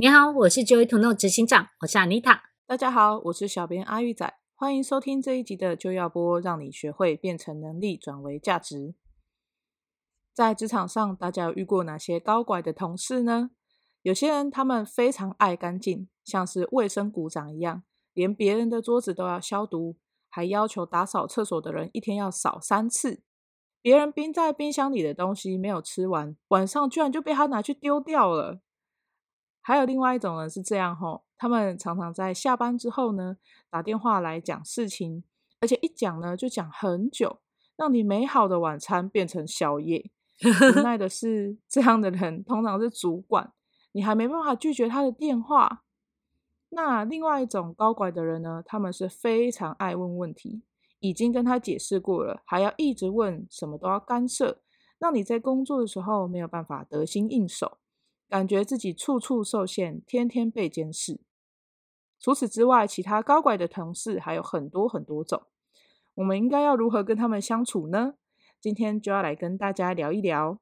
你好，我是 Joy Tono 执行长，我是 Anita。大家好，我是小编阿玉仔，欢迎收听这一集的就要播，让你学会变成能力，转为价值。在职场上，大家有遇过哪些高拐的同事呢？有些人他们非常爱干净，像是卫生股长一样，连别人的桌子都要消毒，还要求打扫厕所的人一天要扫三次。别人冰在冰箱里的东西没有吃完，晚上居然就被他拿去丢掉了。还有另外一种人是这样吼，他们常常在下班之后呢，打电话来讲事情，而且一讲呢就讲很久，让你美好的晚餐变成宵夜。无奈的是，这样的人通常是主管，你还没办法拒绝他的电话。那另外一种高管的人呢，他们是非常爱问问题，已经跟他解释过了，还要一直问，什么都要干涉，让你在工作的时候没有办法得心应手。感觉自己处处受限，天天被监视。除此之外，其他高拐的同事还有很多很多种。我们应该要如何跟他们相处呢？今天就要来跟大家聊一聊。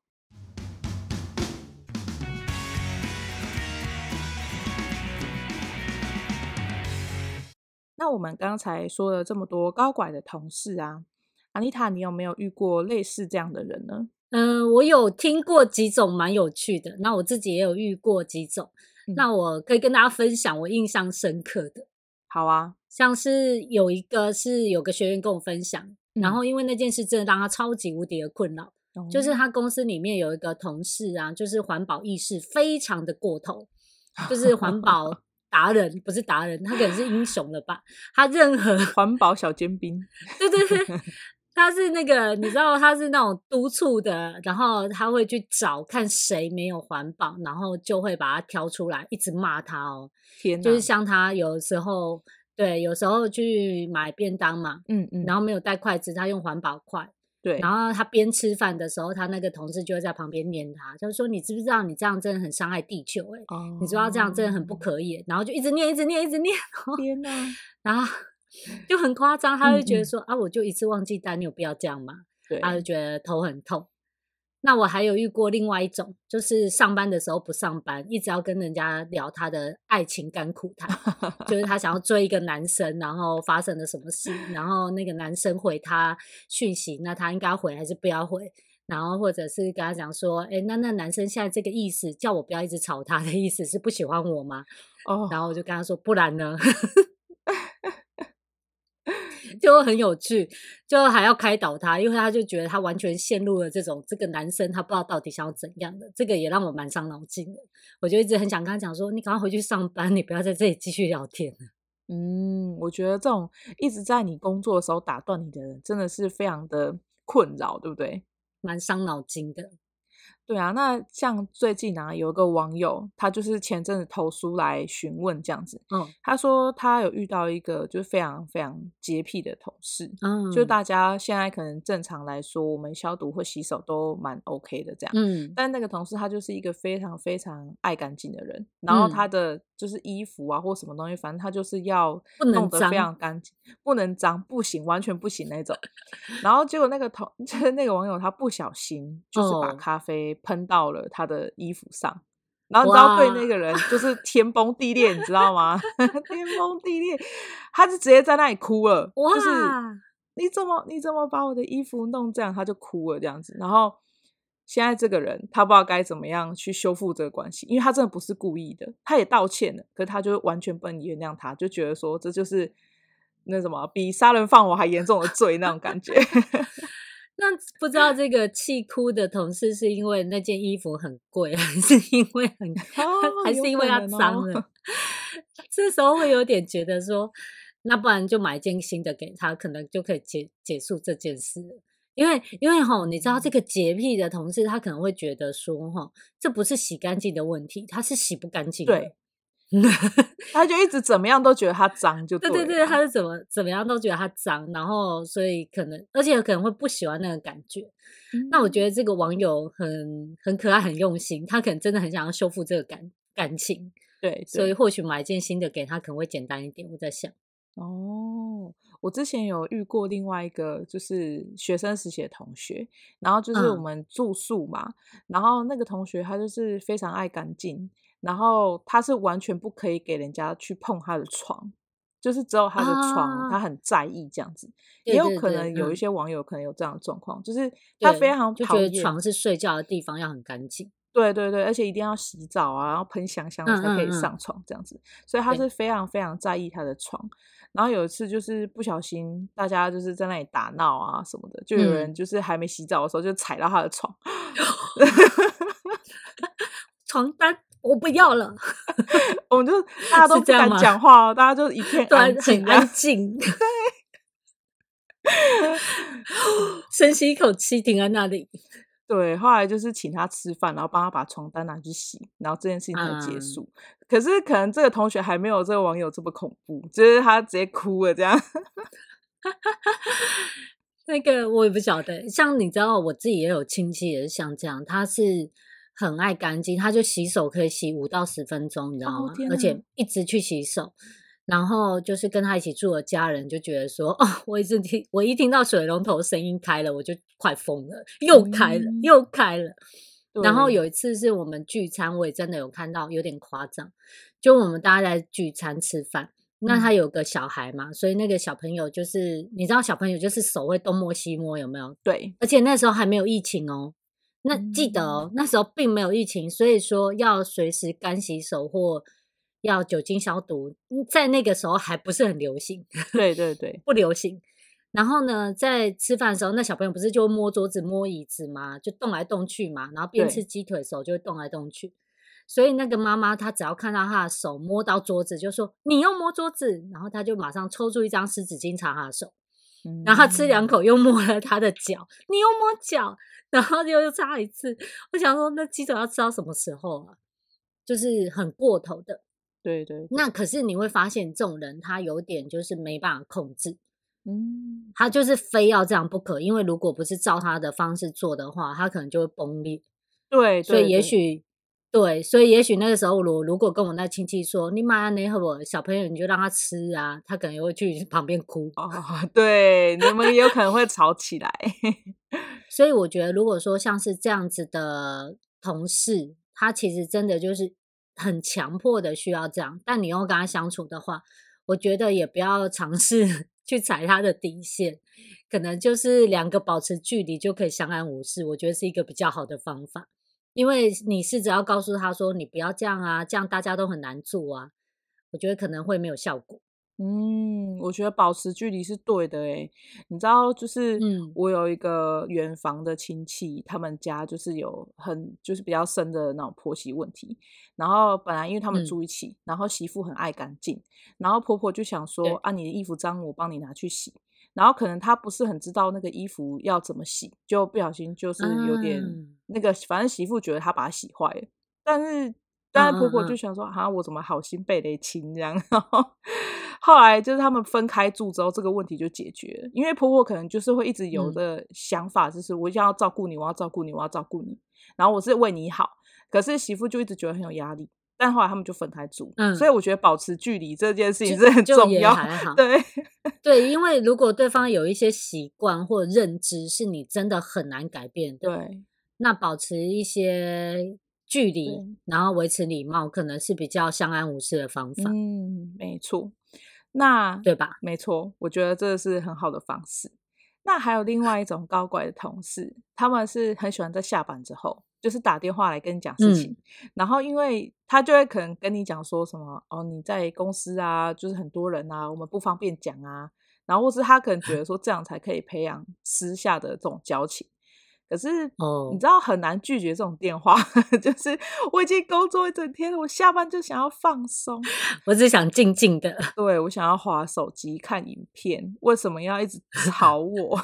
那我们刚才说了这么多高拐的同事啊安妮塔你有没有遇过类似这样的人呢？嗯、呃，我有听过几种蛮有趣的，那我自己也有遇过几种，嗯、那我可以跟大家分享我印象深刻的。好啊，像是有一个是有个学员跟我分享，嗯、然后因为那件事真的让他超级无敌的困扰，嗯、就是他公司里面有一个同事啊，就是环保意识非常的过头，就是环保 达人，不是达人，他可能是英雄了吧？他任何环保小尖兵，对 对对。他是那个，你知道他是那种督促的，然后他会去找看谁没有环保，然后就会把他挑出来，一直骂他哦。天哪，就是像他有时候，对，有时候去买便当嘛，嗯嗯，然后没有带筷子，他用环保筷，对，然后他边吃饭的时候，他那个同事就会在旁边念他，就是说你知不知道你这样真的很伤害地球？欸？哎，哦，你知道这样真的很不可以，然后就一直念，一直念，一直念，天哪，然后。就很夸张，他会觉得说、啊，我就一次忘记带，你有必要这样吗？对，他就觉得头很痛。那我还有遇过另外一种，就是上班的时候不上班，一直要跟人家聊他的爱情甘苦谈，就是他想要追一个男生，然后发生了什么事，然后那个男生回他讯息，那他应该回还是不要回？然后或者是跟他讲说，哎，那那男生现在这个意思，叫我不要一直吵他的意思是不喜欢我吗？哦，然后我就跟他说，不然呢？就很有趣，就还要开导他，因为他就觉得他完全陷入了这种这个男生，他不知道到底想要怎样的，这个也让我蛮伤脑筋的。我就一直很想跟他讲说，你赶快回去上班，你不要在这里继续聊天了。嗯，我觉得这种一直在你工作的时候打断你的人，真的是非常的困扰，对不对？蛮伤脑筋的。对啊，那像最近啊，有一个网友，他就是前阵子投书来询问这样子。嗯，他说他有遇到一个就是非常非常洁癖的同事。嗯，就大家现在可能正常来说，我们消毒或洗手都蛮 OK 的这样。嗯，但那个同事他就是一个非常非常爱干净的人，然后他的就是衣服啊或什么东西，反正他就是要弄得非常干净，不能脏，不行，完全不行那种。然后结果那个同 就是那个网友他不小心就是把咖啡。喷到了他的衣服上，然后你知道对那个人就是天崩地裂，你知道吗？天崩地裂，他就直接在那里哭了。就是你怎么你怎么把我的衣服弄这样？他就哭了这样子。然后现在这个人他不知道该怎么样去修复这个关系，因为他真的不是故意的，他也道歉了，可是他就完全不能原谅他，就觉得说这就是那什么比杀人放火还严重的罪那种感觉。那不知道这个气哭的同事是因为那件衣服很贵，还是因为很，哦、还是因为他脏了？哦、这时候会有点觉得说，那不然就买一件新的给他，可能就可以结结束这件事。因为因为吼，你知道这个洁癖的同事，他可能会觉得说，哈，这不是洗干净的问题，他是洗不干净。对。他就一直怎么样都觉得他脏，就对，对对对，他是怎么怎么样都觉得他脏，然后所以可能，而且可能会不喜欢那个感觉。嗯、那我觉得这个网友很很可爱，很用心，他可能真的很想要修复这个感感情。对，对，所以或许买一件新的给他可能会简单一点。我在想，哦，我之前有遇过另外一个就是学生时期的同学，然后就是我们住宿嘛，嗯、然后那个同学他就是非常爱干净。然后他是完全不可以给人家去碰他的床，就是只有他的床，他很在意这样子。也有可能有一些网友可能有这样的状况，就是他非常讨厌，就觉得床是睡觉的地方，要很干净。对对对，而且一定要洗澡啊，然后喷香香才可以上床这样子。所以他是非常非常在意他的床。然后有一次就是不小心，大家就是在那里打闹啊什么的，就有人就是还没洗澡的时候就踩到他的床 床单。我不要了，我们就大家都不敢讲话，大家就一片安静，很安静。对，深吸一口气，停在那里。对，后来就是请他吃饭，然后帮他把床单拿去洗，然后这件事情才结束。嗯、可是可能这个同学还没有这个网友这么恐怖，就是他直接哭了这样。那个我也不晓得，像你知道，我自己也有亲戚也是像这样，他是。很爱干净，他就洗手可以洗五到十分钟，你知道吗？哦、而且一直去洗手，然后就是跟他一起住的家人就觉得说，哦，我一直听，我一听到水龙头声音开了，我就快疯了，又开了，嗯、又开了。然后有一次是我们聚餐，我也真的有看到有点夸张，就我们大家在聚餐吃饭，那他有个小孩嘛，嗯、所以那个小朋友就是你知道，小朋友就是手会东摸西摸，有没有？对，而且那时候还没有疫情哦。那记得哦，那时候并没有疫情，所以说要随时干洗手或要酒精消毒，在那个时候还不是很流行。对对对，不流行。然后呢，在吃饭的时候，那小朋友不是就会摸桌子、摸椅子嘛？就动来动去嘛。然后边吃鸡腿，的时候就会动来动去。所以那个妈妈她只要看到他的手摸到桌子，就说：“你又摸桌子。”然后他就马上抽出一张湿纸巾擦他的手。然后他吃两口，又摸了他的脚，你又摸脚，然后又又擦一次。我想说，那鸡腿要吃到什么时候啊？就是很过头的。对对。那可是你会发现，这种人他有点就是没办法控制，嗯，他就是非要这样不可，因为如果不是照他的方式做的话，他可能就会崩裂。对，对，对，所以也许。对，所以也许那个时候，我如果跟我那亲戚说，你买那和我小朋友，你就让他吃啊，他可能也会去旁边哭。哦，对，你们也有可能会吵起来。所以我觉得，如果说像是这样子的同事，他其实真的就是很强迫的需要这样，但你又跟他相处的话，我觉得也不要尝试 去踩他的底线，可能就是两个保持距离就可以相安无事，我觉得是一个比较好的方法。因为你是只要告诉他说，你不要这样啊，这样大家都很难做啊。我觉得可能会没有效果。嗯，我觉得保持距离是对的诶。你知道，就是我有一个远房的亲戚，嗯、他们家就是有很就是比较深的那种婆媳问题。然后本来因为他们住一起，嗯、然后媳妇很爱干净，然后婆婆就想说啊，你的衣服脏，我帮你拿去洗。然后可能她不是很知道那个衣服要怎么洗，就不小心就是有点。嗯那个反正媳妇觉得她把它洗坏了，但是但是婆婆就想说，啊，我怎么好心被雷亲这样？然后后来就是他们分开住之后，这个问题就解决了。因为婆婆可能就是会一直有的想法，就是我一定要照顾你，我要照顾你，我要照顾你，然后我是为你好。可是媳妇就一直觉得很有压力，但后来他们就分开住。嗯，所以我觉得保持距离这件事情是很重要。还好对 对，因为如果对方有一些习惯或认知是你真的很难改变的，对。那保持一些距离，然后维持礼貌，可能是比较相安无事的方法。嗯，没错。那对吧？没错，我觉得这是很好的方式。那还有另外一种 高拐的同事，他们是很喜欢在下班之后，就是打电话来跟你讲事情，嗯、然后因为他就会可能跟你讲说什么哦，你在公司啊，就是很多人啊，我们不方便讲啊，然后或是他可能觉得说这样才可以培养私下的这种交情。可是，你知道很难拒绝这种电话，哦、就是我已经工作一整天了，我下班就想要放松，我只想静静的，对，我想要滑手机看影片，为什么要一直 吵我？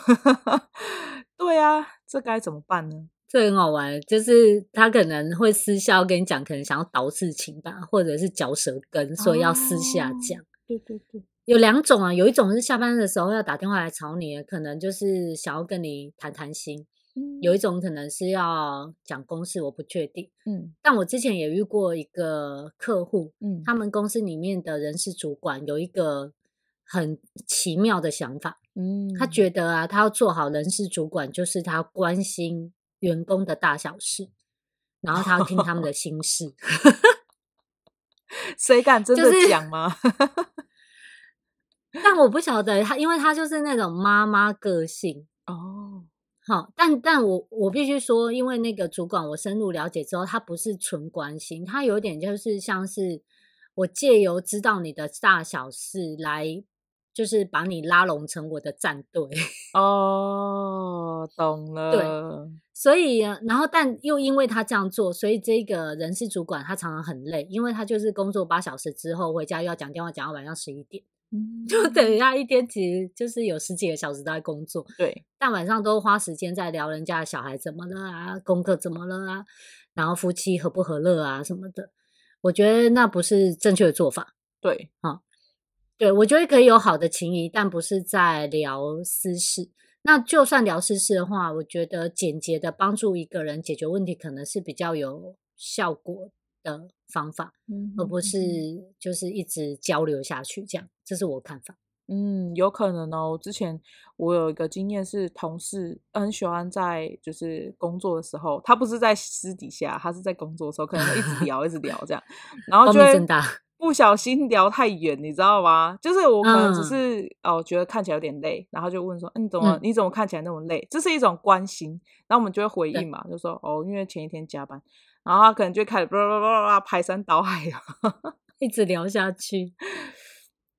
对啊，这该怎么办呢？这很好玩，就是他可能会私下跟你讲，可能想要倒事情吧，或者是嚼舌根，所以要私下讲。哦、对对对，有两种啊，有一种是下班的时候要打电话来吵你，可能就是想要跟你谈谈心。有一种可能是要讲公事，我不确定。嗯，但我之前也遇过一个客户，嗯，他们公司里面的人事主管有一个很奇妙的想法，嗯，他觉得啊，他要做好人事主管，就是他关心员工的大小事，然后他要听他们的心事。谁敢真的讲吗？但我不晓得他，因为他就是那种妈妈个性哦。好，但但我我必须说，因为那个主管我深入了解之后，他不是纯关心，他有点就是像是我借由知道你的大小事来，就是把你拉拢成我的战队。哦，懂了。对，所以然后但又因为他这样做，所以这个人事主管他常常很累，因为他就是工作八小时之后回家又要讲电话，讲到晚上十一点。就等于他一天其实就是有十几个小时都在工作，对，但晚上都花时间在聊人家的小孩怎么了啊，功课怎么了啊，然后夫妻和不和乐啊什么的。我觉得那不是正确的做法。对，啊，对，我觉得可以有好的情谊，但不是在聊私事。那就算聊私事的话，我觉得简洁的帮助一个人解决问题，可能是比较有效果的方法，嗯，而不是就是一直交流下去这样，这是我看法。嗯，有可能哦。之前我有一个经验是，同事很喜欢在就是工作的时候，他不是在私底下，他是在工作的时候，可能会一直 聊，一直聊这样，然后就会不小心聊太远，你知道吗？就是我可能只是、嗯、哦，觉得看起来有点累，然后就问说：“嗯，你怎么你怎么看起来那么累？”这是一种关心，然后我们就会回应嘛，就说：“哦，因为前一天加班。”然后他可能就开始叭叭叭叭排山倒海的，一直聊下去。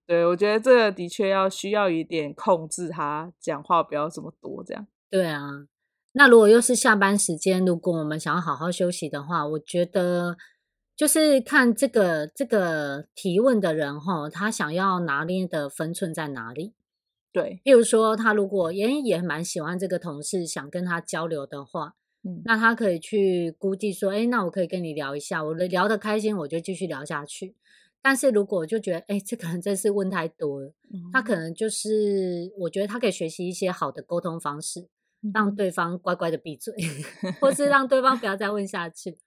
对，我觉得这个的确要需要一点控制，他讲话不要这么多，这样。对啊，那如果又是下班时间，如果我们想要好好休息的话，我觉得就是看这个这个提问的人哈，他想要拿捏的分寸在哪里？对，譬如说他如果也也蛮喜欢这个同事，想跟他交流的话。嗯，那他可以去估计说，哎，那我可以跟你聊一下，我聊得开心，我就继续聊下去。但是如果我就觉得，哎，这可能真是问太多了，嗯，他可能就是，我觉得他可以学习一些好的沟通方式，让对方乖乖的闭嘴，或是让对方不要再问下去。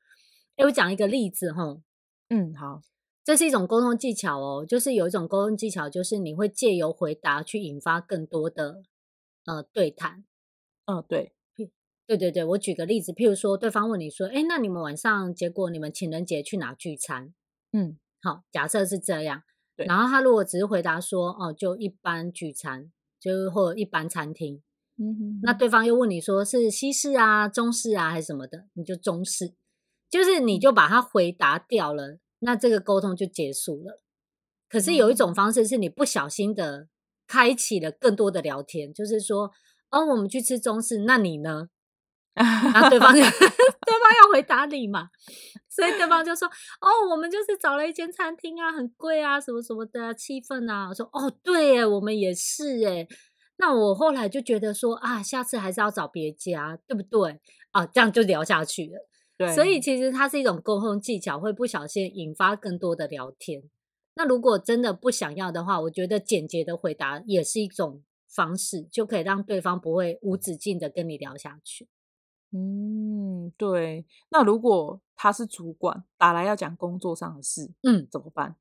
哎，我讲一个例子哈，嗯，好，这是一种沟通技巧哦，就是有一种沟通技巧，就是你会借由回答去引发更多的呃对谈，嗯，对。对对对，我举个例子，譬如说，对方问你说：“哎，那你们晚上结果你们情人节去哪聚餐？”嗯，好，假设是这样。然后他如果只是回答说：“哦，就一般聚餐，就或者一般餐厅。”嗯哼。那对方又问你说：“是西式啊、中式啊，还是什么的？”你就中式，就是你就把它回答掉了，那这个沟通就结束了。可是有一种方式是你不小心的开启了更多的聊天，就是说：“哦，我们去吃中式，那你呢？”然后对方就 对方要回答你嘛，所以对方就说：“哦，我们就是找了一间餐厅啊，很贵啊，什么什么的啊，气氛啊。”我说：“哦，对耶，我们也是耶。”那我后来就觉得说啊，下次还是要找别家，对不对？啊，这样就聊下去了。对，所以其实它是一种沟通技巧，会不小心引发更多的聊天。那如果真的不想要的话，我觉得简洁的回答也是一种方式，就可以让对方不会无止境的跟你聊下去。嗯，对。那如果他是主管打来要讲工作上的事，嗯，怎么办？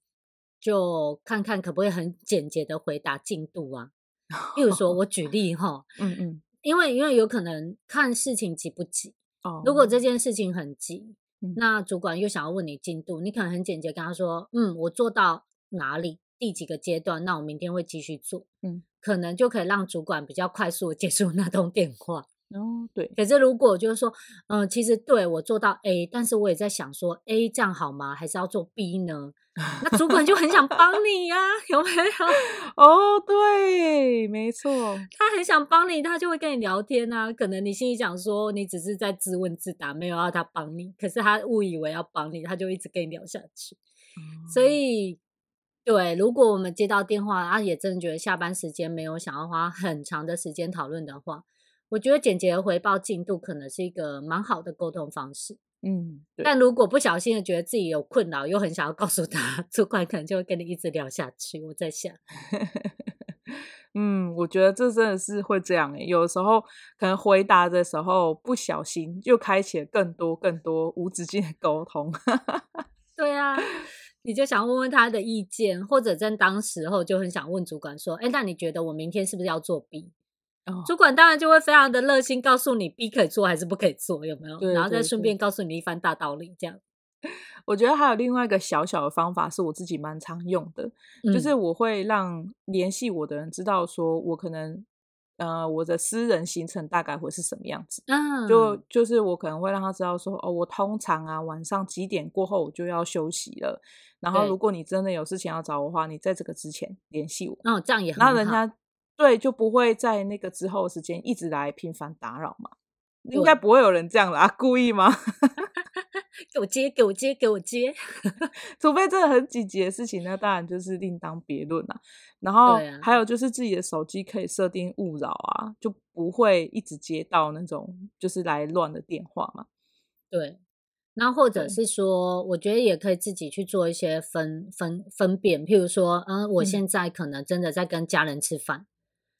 就看看可不可以很简洁的回答进度啊。比如说，我举例哈，嗯嗯，因为因为有可能看事情急不急哦。如果这件事情很急，嗯，那主管又想要问你进度，你可能很简洁跟他说，嗯，我做到哪里，第几个阶段，那我明天会继续做，嗯。可能就可以让主管比较快速的结束那通电话。哦，对。可是如果就是说，嗯，其实对我做到 A，但是我也在想说，A 这样好吗？还是要做 B 呢？那主管就很想帮 你呀、啊，有没有？哦，对，没错，他很想帮你，他就会跟你聊天啊。可能你心里想说，你只是在自问自答，没有要他帮你，可是他误以为要帮你，他就一直跟你聊下去。嗯、所以，对，如果我们接到电话，啊，也真的觉得下班时间没有想要花很长的时间讨论的话。我觉得简洁的回报进度可能是一个蛮好的沟通方式，嗯，但如果不小心的觉得自己有困扰，又很想要告诉他，主管可能就会跟你一直聊下去。我在想，嗯，我觉得这真的是会这样诶，有时候可能回答的时候不小心，就开启了更多更多无止境的沟通。对啊，你就想问问他的意见，或者在当时候就很想问主管说，哎，那你觉得我明天是不是要做 B？主管当然就会非常的热心，告诉你 B 可以做还是不可以做，有没有？对对对，然后再顺便告诉你一番大道理，这样。我觉得还有另外一个小小的方法，是我自己蛮常用的，嗯、就是我会让联系我的人知道，说我可能呃我的私人行程大概会是什么样子。嗯，就就是我可能会让他知道说，哦，我通常啊晚上几点过后我就要休息了。然后如果你真的有事情要找我的话，你在这个之前联系我。哦，这样也很好。那人家。对，就不会在那个之后的时间一直来频繁打扰嘛？应该不会有人这样啦，故意吗？给我接，给我接，给我接，除非真的很紧急的事情，那当然就是另当别论啦。然后还有就是自己的手机可以设定勿扰啊，就不会一直接到那种就是来乱的电话嘛。对，那或者是说，我觉得也可以自己去做一些分分分辨，譬如说，嗯，我现在可能真的在跟家人吃饭。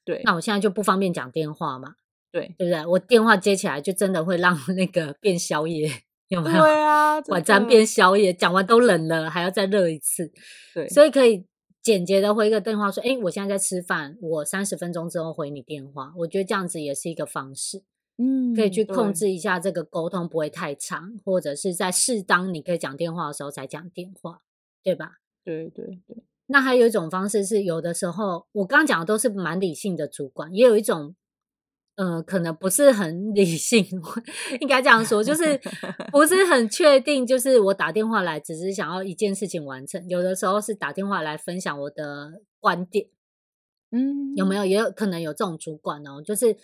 对，那我现在就不方便讲电话嘛，对，对不对？我电话接起来就真的会让 那个变宵夜，有没有？对啊，晚餐变宵夜，讲完都冷了，还要再热一次。对，所以可以简洁的回一个电话说：“哎，我现在在吃饭，我三十分钟之后回你电话。”我觉得这样子也是一个方式，嗯，可以去控制一下这个沟通不会太长，或者是在适当你可以讲电话的时候才讲电话，对吧？对对对。那还有一种方式是，有的时候我刚刚讲的都是蛮理性的主管，也有一种，呃，可能不是很理性，应该这样说，就 是不是很确定。就是我打电话来，只是想要一件事情完成。有的时候是打电话来分享我的观点，嗯，有没有？也有可能有这种主管哦，就是。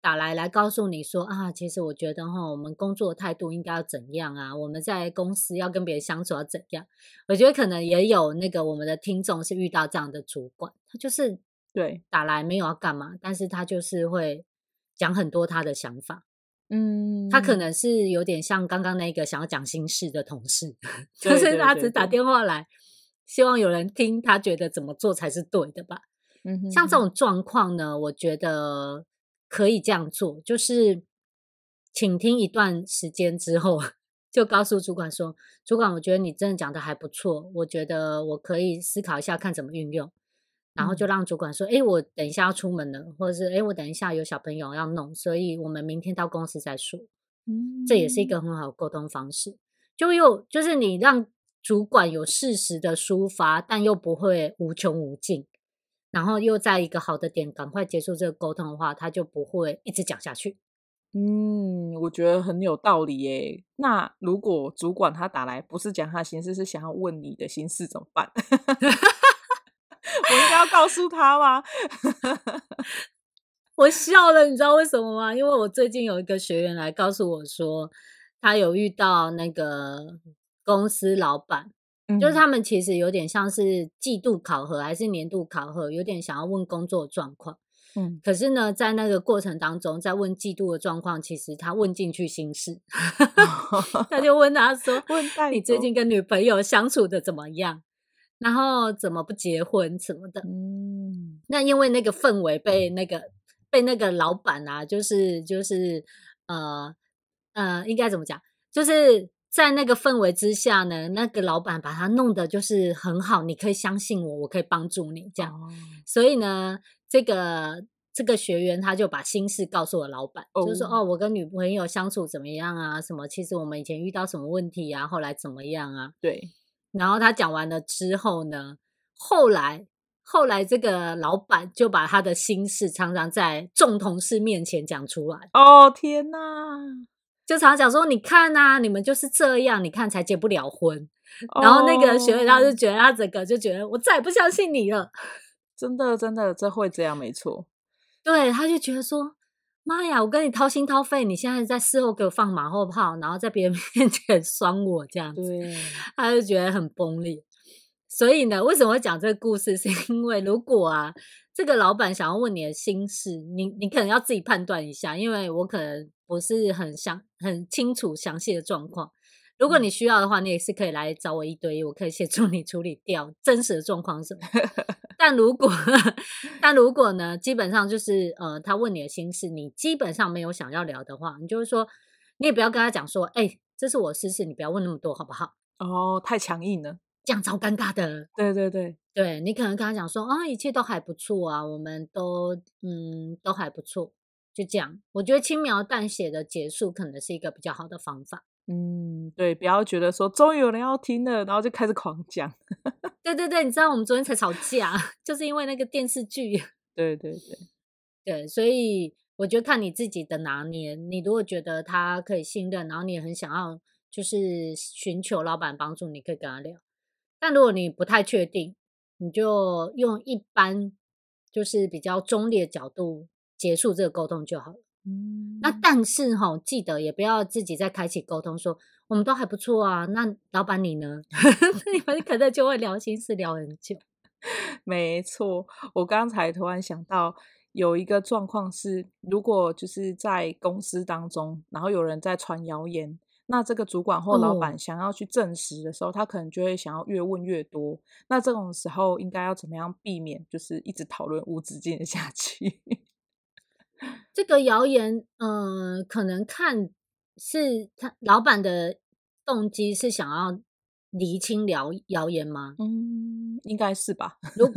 打来来告诉你说啊，其实我觉得哈，我们工作态度应该要怎样啊？我们在公司要跟别人相处要怎样？我觉得可能也有那个我们的听众是遇到这样的主管，他就是对打来没有要干嘛，但是他就是会讲很多他的想法。嗯，他可能是有点像刚刚那个想要讲心事的同事，就是他只打电话来，希望有人听他觉得怎么做才是对的吧？嗯，像这种状况呢，我觉得。可以这样做，就是请听一段时间之后，就告诉主管说：“主管，我觉得你真的讲的还不错，我觉得我可以思考一下，看怎么运用。”然后就让主管说：“诶、我等一下要出门了，或者是诶、欸，我等一下有小朋友要弄，所以我们明天到公司再说。”嗯，这也是一个很好的沟通方式。就又就是你让主管有适时的抒发，但又不会无穷无尽。然后又在一个好的点赶快结束这个沟通的话，他就不会一直讲下去。嗯，我觉得很有道理耶。那如果主管他打来不是讲他心事，是想要问你的心事怎么办？我应该要告诉他吗？我笑了，你知道为什么吗？因为我最近有一个学员来告诉我说，他有遇到那个公司老板。就是他们其实有点像是季度考核还是年度考核，有点想要问工作状况。嗯，可是呢，在那个过程当中，在问季度的状况，其实他问进去心事，他就问他说：“问你最近跟女朋友相处的怎么样？然后怎么不结婚什么的？”嗯，那因为那个氛围被那个被那个老板啊，就是就是呃呃，应该怎么讲？就是。在那个氛围之下呢，那个老板把他弄得就是很好，你可以相信我，我可以帮助你这样。哦、所以呢，这个这个学员他就把心事告诉了老板，哦、就是说哦，我跟女朋友相处怎么样啊？什么？其实我们以前遇到什么问题啊？后来怎么样啊？对。然后他讲完了之后呢，后来后来这个老板就把他的心事常常在众同事面前讲出来。哦天哪！就常常讲说，你看呐、啊，你们就是这样，你看才结不了婚。然后那个学长就觉得他整个就觉得我再也不相信你了。真的真的，这会这样没错。对，他就觉得说，妈呀，我跟你掏心掏肺，你现在在事后给我放马后炮，然后在别人 面前酸我这样子，他就觉得很崩裂。所以呢，为什么会讲这个故事？是因为如果啊，这个老板想要问你的心事，你你可能要自己判断一下，因为我可能不是很详很清楚详细的状况。如果你需要的话，你也是可以来找我一对一，我可以协助你处理掉真实的状况是什么。但如果 但如果呢，基本上就是呃，他问你的心事，你基本上没有想要聊的话，你就是说，你也不要跟他讲说，哎、欸，这是我私事，你不要问那么多，好不好？哦，太强硬了。这样超尴尬的，对对对，对你可能跟他讲说啊，一切都还不错啊，我们都嗯都还不错，就这样。我觉得轻描淡写的结束可能是一个比较好的方法。嗯，对，不要觉得说终于有人要听了，然后就开始狂讲。对对对，你知道我们昨天才吵架，就是因为那个电视剧。对对对对，所以我觉得看你自己的拿捏。你如果觉得他可以信任，然后你也很想要就是寻求老板帮助，你可以跟他聊。但如果你不太确定，你就用一般就是比较中立的角度结束这个沟通就好了。嗯，那但是哈，记得也不要自己再开启沟通说，说我们都还不错啊。那老板你呢？你们可能就会聊心事聊很久。没错，我刚才突然想到有一个状况是，如果就是在公司当中，然后有人在传谣言。那这个主管或老板想要去证实的时候，哦、他可能就会想要越问越多。那这种时候应该要怎么样避免，就是一直讨论无止境的下去？这个谣言，嗯、呃，可能看是他老板的动机是想要厘清谣谣言吗？嗯，应该是吧。如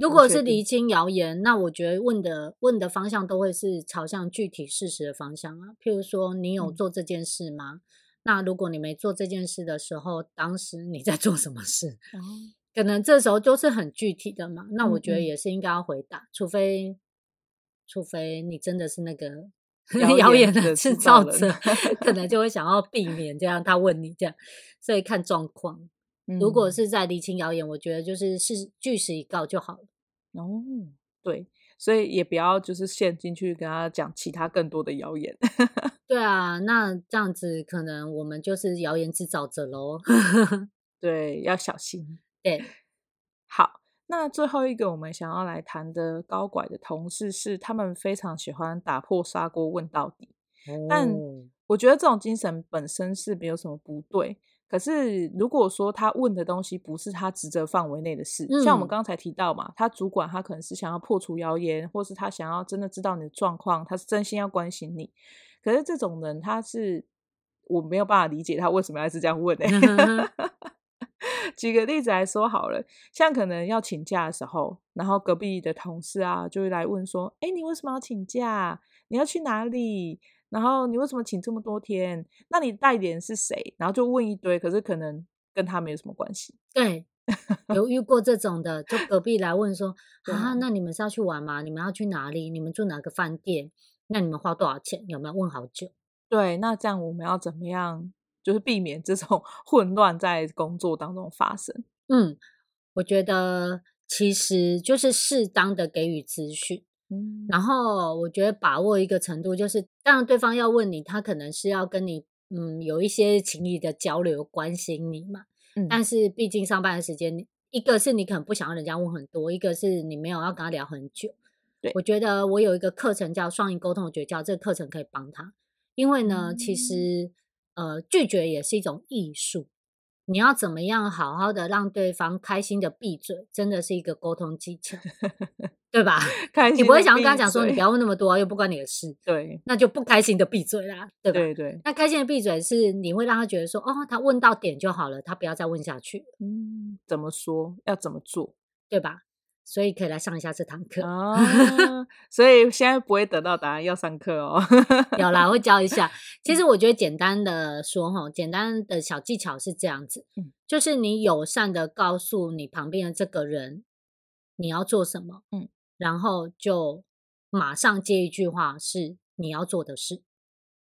如果是厘清谣言，那我觉得问的问的方向都会是朝向具体事实的方向啊。譬如说，你有做这件事吗？嗯、那如果你没做这件事的时候，当时你在做什么事？嗯、可能这时候都是很具体的嘛。那我觉得也是应该要回答，嗯嗯除非除非你真的是那个 谣言的制造者，可能就会想要避免这样他问你这样，所以看状况。如果是在厘清谣言，我觉得就是是据实以告就好了。哦，对，所以也不要就是陷进去跟他讲其他更多的谣言。对啊，那这样子可能我们就是谣言制造者喽。对，要小心。对，好，那最后一个我们想要来谈的高拐的同事是，他们非常喜欢打破砂锅问到底。哦，但我觉得这种精神本身是没有什么不对。可是，如果说他问的东西不是他职责范围内的事，嗯、像我们刚才提到嘛，他主管他可能是想要破除谣言，或是他想要真的知道你的状况，他是真心要关心你。可是这种人，他是我没有办法理解他为什么要是这样问呢、欸。举个例子来说好了，像可能要请假的时候，然后隔壁的同事啊就会来问说：“哎，你为什么要请假？你要去哪里？”然后你为什么请这么多天？那你代理人是谁？然后就问一堆，可是可能跟他没有什么关系。对，有遇过这种的，就隔壁来问说：啊，那你们是要去玩吗？你们要去哪里？你们住哪个饭店？那你们花多少钱？有没有问好久？对，那这样我们要怎么样？就是避免这种 混乱在工作当中发生。嗯，我觉得其实就是适当的给予资讯。嗯，然后我觉得把握一个程度，就是当然对方要问你，他可能是要跟你嗯有一些情谊的交流，关心你嘛。嗯，但是毕竟上班的时间，一个是你可能不想让人家问很多，一个是你没有要跟他聊很久。对，我觉得我有一个课程叫双赢沟通的诀窍，这个课程可以帮他，因为呢，嗯，其实呃拒绝也是一种艺术。你要怎么样好好的让对方开心的闭嘴，真的是一个沟通技巧，对吧？开心，你不会想要跟他讲说，你不要问那么多，又不关你的事，对，那就不开心的闭嘴啦，对吧？对对。那开心的闭嘴是你会让他觉得说，哦，他问到点就好了，他不要再问下去。嗯，怎么说？要怎么做？对吧？所以可以来上一下这堂课哦，所以现在不会得到答案，要上课哦。有啦，我会教一下。其实我觉得简单的说哈，简单的小技巧是这样子，就是你友善的告诉你旁边的这个人，你要做什么，嗯，然后就马上接一句话是你要做的事。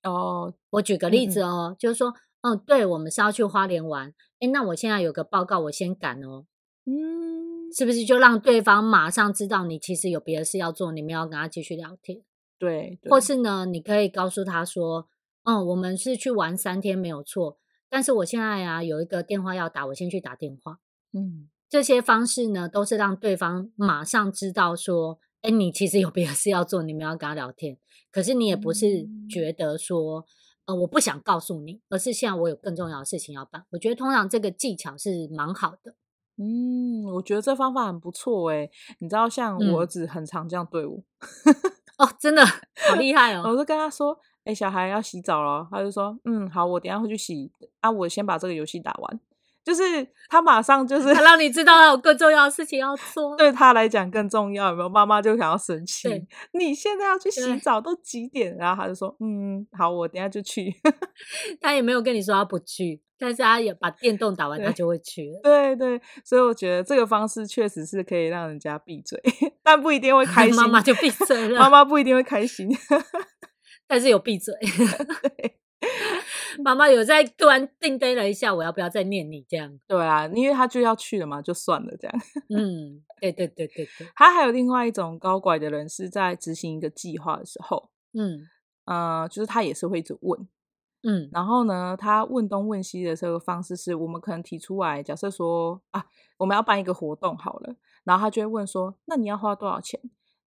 哦，我举个例子哦，嗯、就是说，嗯，对，我们是要去花莲玩，诶，那我现在有个报告，我先赶哦，嗯，是不是就让对方马上知道你其实有别的事要做，你们要跟他继续聊天？对，对，或是呢，你可以告诉他说，嗯，我们是去玩三天没有错，但是我现在啊有一个电话要打，我先去打电话。嗯，这些方式呢，都是让对方马上知道说，哎，你其实有别的事要做，你们要跟他聊天。可是你也不是觉得说，呃，我不想告诉你，而是现在我有更重要的事情要办。我觉得通常这个技巧是蛮好的。嗯，我觉得这方法很不错哎。你知道，像我儿子很常这样对我。嗯、哦，真的好厉害哦！我就跟他说，哎，小孩要洗澡了，他就说，嗯，好，我等一下会去洗啊，我先把这个游戏打完。就是他马上就是他让你知道他有更重要的事情要做，对他来讲更重要。有没有？妈妈就想要生气，你现在要去洗澡都几点？然后他就说：“嗯，好，我等下就去。”他也没有跟你说他不去，但是他也把电动打完，他就会去了。对对，所以我觉得这个方式确实是可以让人家闭嘴，但不一定会开心。妈妈就闭嘴了，妈妈不一定会开心，但是有闭嘴。对。妈妈有在突然定呆了一下，我要不要再念你这样？对啊，因为他就要去了嘛，就算了这样。嗯，对对对对对。他还有另外一种高拐的人，是在执行一个计划的时候，嗯呃，就是他也是会一直问，嗯，然后呢，他问东问西的这个方式是，我们可能提出来，假设说啊，我们要办一个活动好了，然后他就会问说，那你要花多少钱？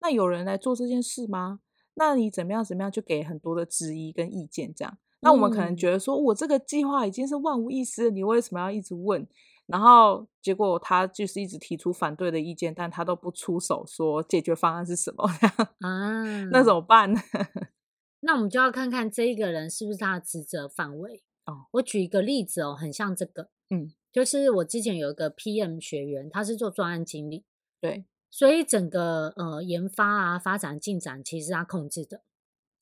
那有人来做这件事吗？那你怎么样怎么样，就给很多的质疑跟意见这样。那我们可能觉得说，我这个计划已经是万无一失，你为什么要一直问？然后结果他就是一直提出反对的意见，但他都不出手说解决方案是什么 啊？那怎么办呢？那我们就要看看这一个人是不是他的职责范围哦。我举一个例子哦，很像这个，嗯，就是我之前有一个 PM 学员，他是做专案经理，对，所以整个呃研发啊发展进展其实他控制的。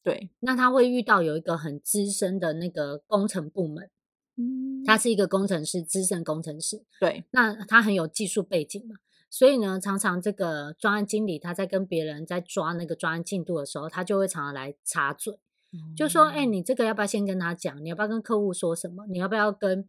对，那他会遇到有一个很资深的那个工程部门，嗯，他是一个工程师，资深工程师。对，那他很有技术背景嘛，所以呢，常常这个专案经理他在跟别人在抓那个专案进度的时候，他就会常常来插嘴，嗯、就说：“哎、欸，你这个要不要先跟他讲？你要不要跟客户说什么？你要不要跟？”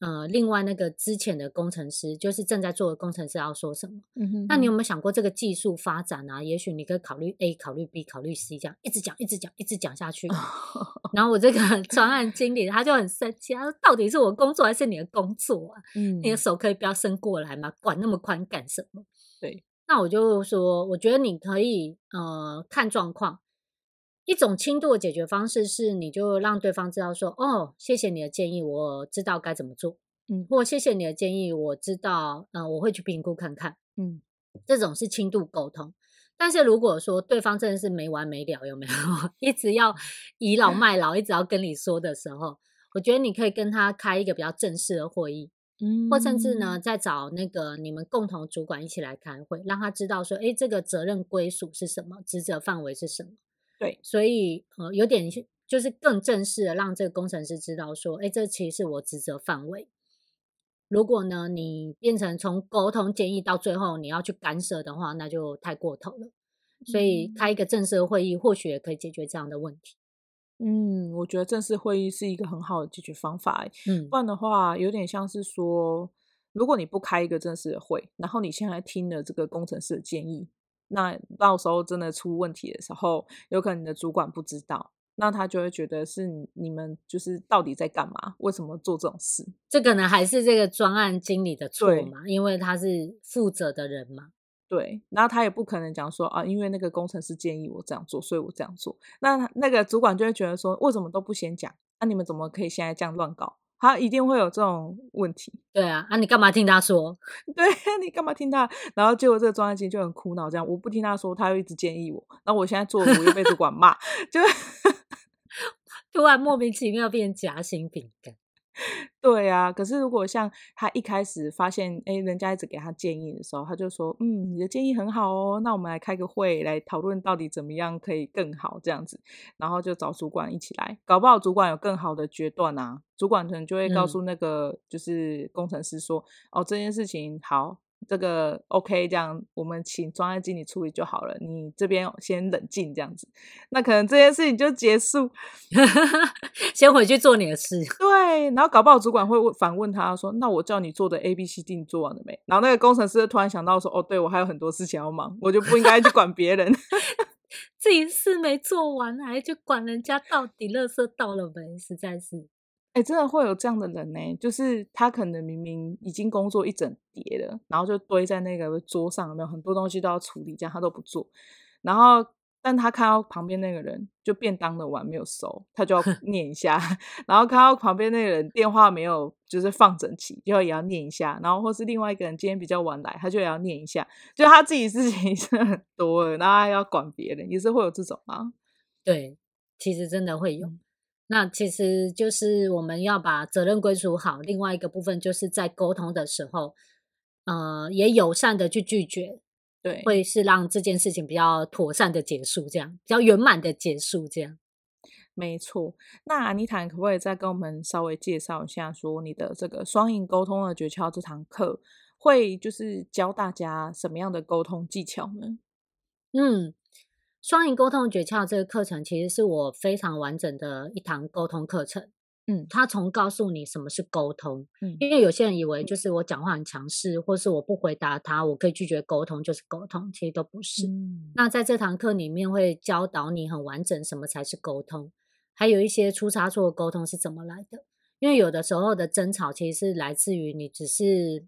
呃，另外那个之前的工程师，就是正在做的工程师要说什么？嗯哼，那你有没有想过这个技术发展啊？也许你可以考虑 A，考虑 B，考虑 C，这样一直讲，一直讲，一直讲下去。然后我这个专案经理他就很生气，他说：“到底是我工作还是你的工作啊？嗯，你的手可以不要伸过来吗？管那么宽干什么？”对，那我就说，我觉得你可以呃看状况。一种轻度的解决方式是，你就让对方知道说，哦，谢谢你的建议，我知道该怎么做，嗯，或谢谢你的建议，我知道，嗯、呃，我会去评估看看，嗯，这种是轻度沟通。但是如果说对方真的是没完没了，有没有？一直要倚老卖老，一直要跟你说的时候，我觉得你可以跟他开一个比较正式的会议，嗯，或甚至呢，再找那个你们共同主管一起来开会，让他知道说，诶，这个责任归属是什么，职责范围是什么。对，所以呃，有点就是更正式的让这个工程师知道说，哎，这其实是我职责范围。如果呢，你变成从沟通建议到最后你要去干涉的话，那就太过头了。所以开一个正式的会议，或许也可以解决这样的问题。嗯，我觉得正式会议是一个很好的解决方法。嗯，不然的话，有点像是说，如果你不开一个正式的会，然后你现在听了这个工程师的建议。那到时候真的出问题的时候，有可能你的主管不知道，那他就会觉得是你们就是到底在干嘛？为什么做这种事？这可能，还是这个专案经理的错嘛？因为他是负责的人嘛。对，然后他也不可能讲说啊，因为那个工程师建议我这样做，所以我这样做。那那个主管就会觉得说，为什么都不先讲？那、啊、你们怎么可以现在这样乱搞？他一定会有这种问题。对啊，啊，你干嘛听他说？对，你干嘛听他？然后结果这个专案经理就很苦恼，这样我不听他说，他又一直建议我，那我现在做，我又被主管骂，就 突然莫名其妙变夹心饼干。对啊，可是如果像他一开始发现，哎，人家一直给他建议的时候，他就说，嗯，你的建议很好哦，那我们来开个会来讨论到底怎么样可以更好这样子，然后就找主管一起来，搞不好主管有更好的决断啊，主管可能就会告诉那个就是工程师说，嗯、哦，这件事情好，这个 OK，这样我们请专案经理处理就好了。你这边先冷静，这样子，那可能这件事情就结束，先回去做你的事。对，然后搞不好主管会反问他说：“那我叫你做的 A、B、C、D 你做完了没？”然后那个工程师突然想到说：“哦，对，我还有很多事情要忙，我就不应该去管别人，自己事没做完，还去管人家到底垃圾到了没？实在是。”哎、欸，真的会有这样的人呢，就是他可能明明已经工作一整叠了，然后就堆在那个桌上，有没有很多东西都要处理，这样他都不做。然后，但他看到旁边那个人就便当的碗没有收，他就要 念一下。然后看到旁边那个人电话没有就是放整齐，就要也要念一下。然后或是另外一个人今天比较晚来，他就也要念一下。就他自己事情 是很多了，然后还要管别人，也是会有这种啊。对，其实真的会有。那其实就是我们要把责任归属好，另外一个部分就是在沟通的时候，呃，也友善的去拒绝，对，会是让这件事情比较妥善的结束，这样比较圆满的结束，这样。没错。那安妮塔可不可以再跟我们稍微介绍一下，说你的这个双赢沟通的诀窍这堂课会就是教大家什么样的沟通技巧呢？嗯。双赢沟通诀窍这个课程其实是我非常完整的一堂沟通课程。嗯，他从告诉你什么是沟通，嗯，因为有些人以为就是我讲话很强势，或是我不回答他，我可以拒绝沟通就是沟通，其实都不是。嗯，那在这堂课里面会教导你很完整什么才是沟通，还有一些出差错的沟通是怎么来的。因为有的时候的争吵其实是来自于你只是。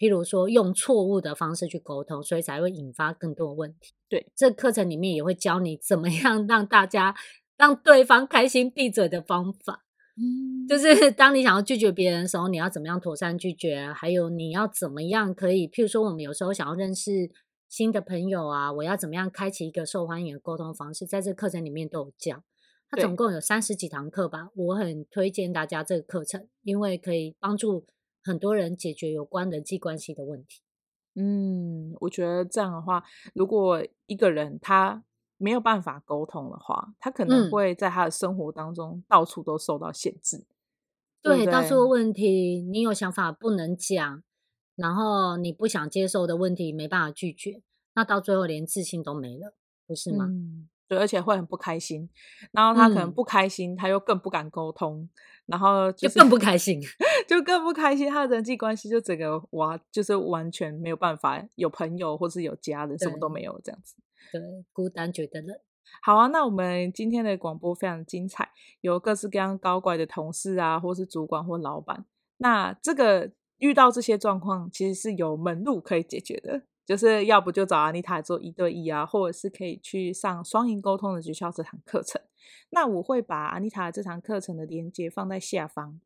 譬如说，用错误的方式去沟通，所以才会引发更多的问题。对，这课程里面也会教你怎么样让大家让对方开心闭嘴的方法。嗯，就是当你想要拒绝别人的时候，你要怎么样妥善拒绝？还有你要怎么样可以？譬如说，我们有时候想要认识新的朋友啊，我要怎么样开启一个受欢迎的沟通方式？在这课程里面都有教。它总共有三十几堂课吧，我很推荐大家这个课程，因为可以帮助。很多人解决有关人际关系的问题。嗯，我觉得这样的话，如果一个人他没有办法沟通的话，他可能会在他的生活当中到处都受到限制。嗯、对，对，对，到处的问题，你有想法不能讲，然后你不想接受的问题没办法拒绝，那到最后连自信都没了，不是吗？嗯对，而且会很不开心，然后他可能不开心，嗯、他又更不敢沟通，然后、就是、就更不 开心，就更不开心，他的人际关系就整个哇，就是完全没有办法有朋友或是有家人，什么都没有这样子。对，孤单觉得冷。好啊，那我们今天的广播非常精彩，有各式各样高怪的同事啊，或是主管或老板。那这个遇到这些状况，其实是有门路可以解决的。就是要不就找阿妮塔做一对一啊，或者是可以去上双赢沟通的学校这堂课程。那我会把阿妮塔这堂课程的链接放在下方。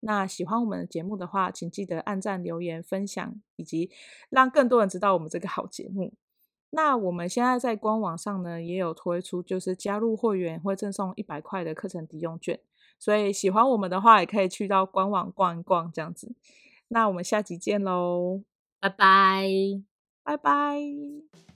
那喜欢我们的节目的话，请记得按赞、留言、分享，以及让更多人知道我们这个好节目。那我们现在在官网上呢，也有推出，就是加入会员会赠送一百块的课程抵用券。所以喜欢我们的话，也可以去到官网逛一逛这样子。那我们下集见喽，拜拜。拜拜。